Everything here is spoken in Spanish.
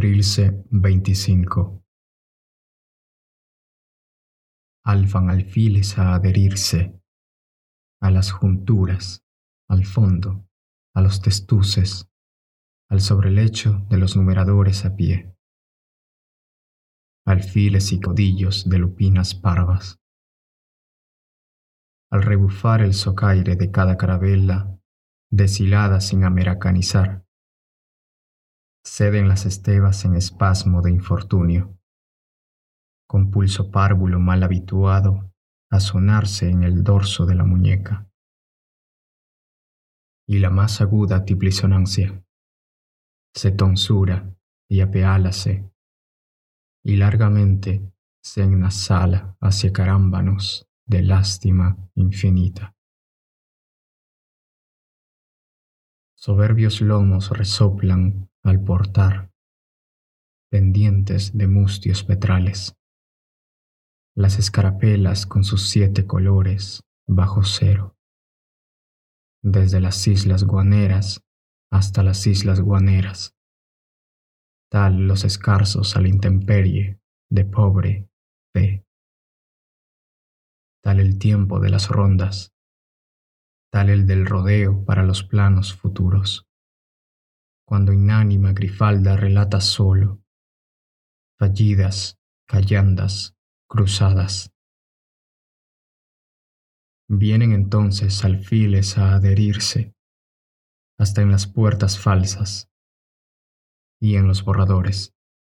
Trilce 25 Alfan alfiles a adherirse a las junturas, al fondo, a los testuces, al sobrelecho de los numeradores a pie. Alfiles y codillos de lupinas parvas. Al rebufar el socaire de cada carabela, deshilada sin americanizar, ceden las estebas en espasmo de infortunio, con pulso párvulo mal habituado a sonarse en el dorso de la muñeca. Y la más aguda tiplisonancia se tonsura y apeálase, y largamente se ennasala hacia carámbanos de lástima infinita. Soberbios lomos resoplan al portar, pendientes de mustios petrales. Las escarapelas con sus siete colores bajo cero. Desde las islas guaneras hasta las islas guaneras. Tal los escarzos a la intemperie de pobre fe. Tal el tiempo de las rondas, tal el del rodeo para los planos futuros cuando inánima Grifalda relata solo, fallidas, callandas, cruzadas. Vienen entonces alfiles a adherirse, hasta en las puertas falsas y en los borradores.